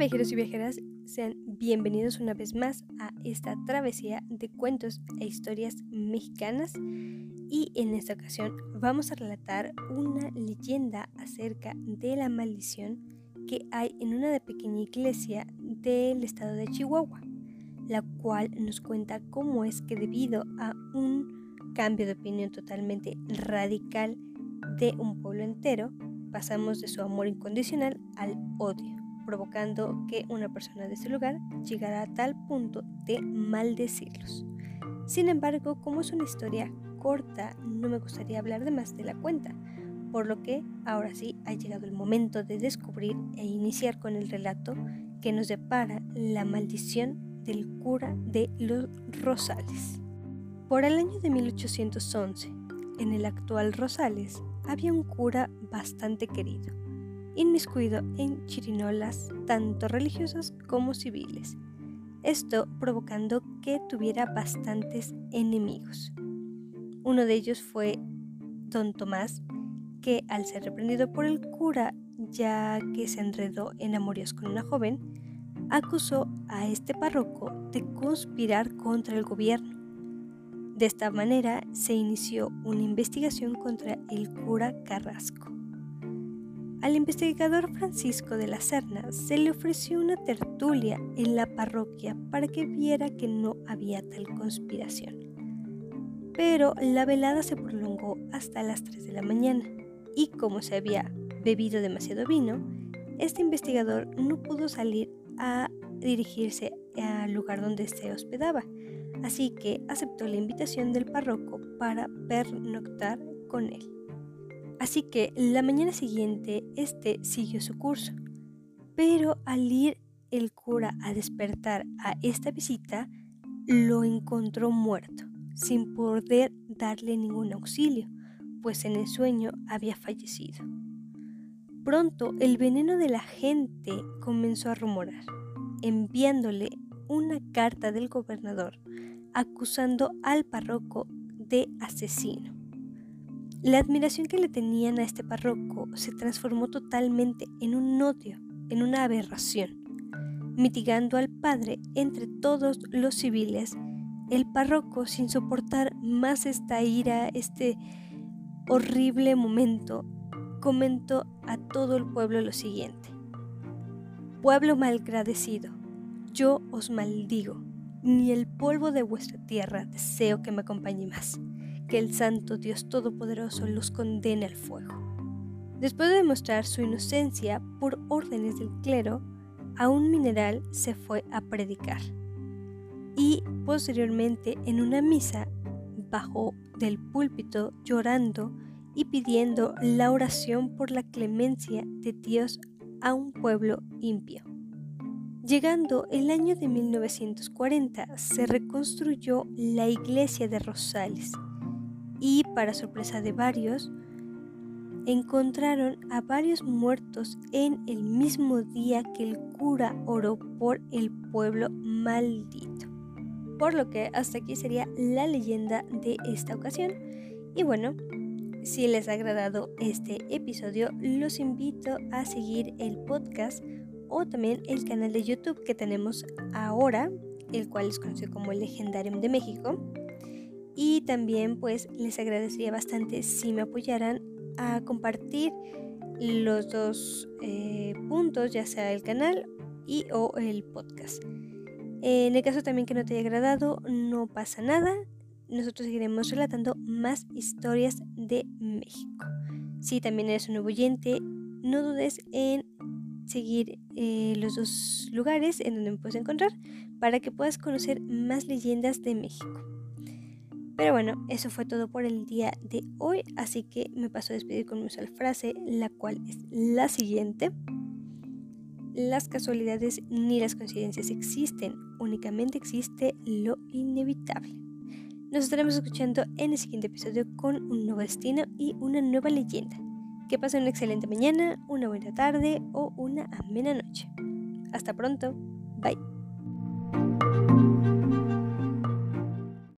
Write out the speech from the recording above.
viajeros y viajeras, sean bienvenidos una vez más a esta travesía de cuentos e historias mexicanas. Y en esta ocasión vamos a relatar una leyenda acerca de la maldición que hay en una pequeña iglesia del estado de Chihuahua, la cual nos cuenta cómo es que debido a un cambio de opinión totalmente radical de un pueblo entero, pasamos de su amor incondicional al odio provocando que una persona de ese lugar llegara a tal punto de maldecirlos. Sin embargo, como es una historia corta, no me gustaría hablar de más de la cuenta, por lo que ahora sí ha llegado el momento de descubrir e iniciar con el relato que nos depara la maldición del cura de los Rosales. Por el año de 1811, en el actual Rosales, había un cura bastante querido, inmiscuido en chirinolas tanto religiosas como civiles, esto provocando que tuviera bastantes enemigos. Uno de ellos fue don Tomás, que al ser reprendido por el cura, ya que se enredó en amoríos con una joven, acusó a este párroco de conspirar contra el gobierno. De esta manera se inició una investigación contra el cura Carrasco. Al investigador Francisco de la Serna se le ofreció una tertulia en la parroquia para que viera que no había tal conspiración. Pero la velada se prolongó hasta las 3 de la mañana y como se había bebido demasiado vino, este investigador no pudo salir a dirigirse al lugar donde se hospedaba, así que aceptó la invitación del párroco para pernoctar con él. Así que la mañana siguiente este siguió su curso. Pero al ir el cura a despertar a esta visita, lo encontró muerto, sin poder darle ningún auxilio, pues en el sueño había fallecido. Pronto el veneno de la gente comenzó a rumorar, enviándole una carta del gobernador acusando al párroco de asesino. La admiración que le tenían a este párroco se transformó totalmente en un odio, en una aberración. Mitigando al padre entre todos los civiles, el párroco, sin soportar más esta ira, este horrible momento, comentó a todo el pueblo lo siguiente. Pueblo malgradecido, yo os maldigo, ni el polvo de vuestra tierra deseo que me acompañe más que el Santo Dios Todopoderoso los condene al fuego. Después de demostrar su inocencia por órdenes del clero, a un mineral se fue a predicar. Y posteriormente en una misa bajó del púlpito llorando y pidiendo la oración por la clemencia de Dios a un pueblo impío. Llegando el año de 1940 se reconstruyó la iglesia de Rosales y, para sorpresa de varios, encontraron a varios muertos en el mismo día que el cura oró por el pueblo maldito. Por lo que hasta aquí sería la leyenda de esta ocasión. Y bueno, si les ha agradado este episodio, los invito a seguir el podcast o también el canal de YouTube que tenemos ahora, el cual es conocido como Legendarium de México. Y también pues les agradecería bastante si me apoyaran a compartir los dos eh, puntos, ya sea el canal y o el podcast. En el caso también que no te haya agradado, no pasa nada. Nosotros seguiremos relatando más historias de México. Si también eres un nuevo oyente, no dudes en seguir eh, los dos lugares en donde me puedes encontrar para que puedas conocer más leyendas de México. Pero bueno, eso fue todo por el día de hoy, así que me paso a despedir con mi usual frase, la cual es la siguiente. Las casualidades ni las coincidencias existen, únicamente existe lo inevitable. Nos estaremos escuchando en el siguiente episodio con un nuevo destino y una nueva leyenda. Que pasen una excelente mañana, una buena tarde o una amena noche. Hasta pronto. Bye.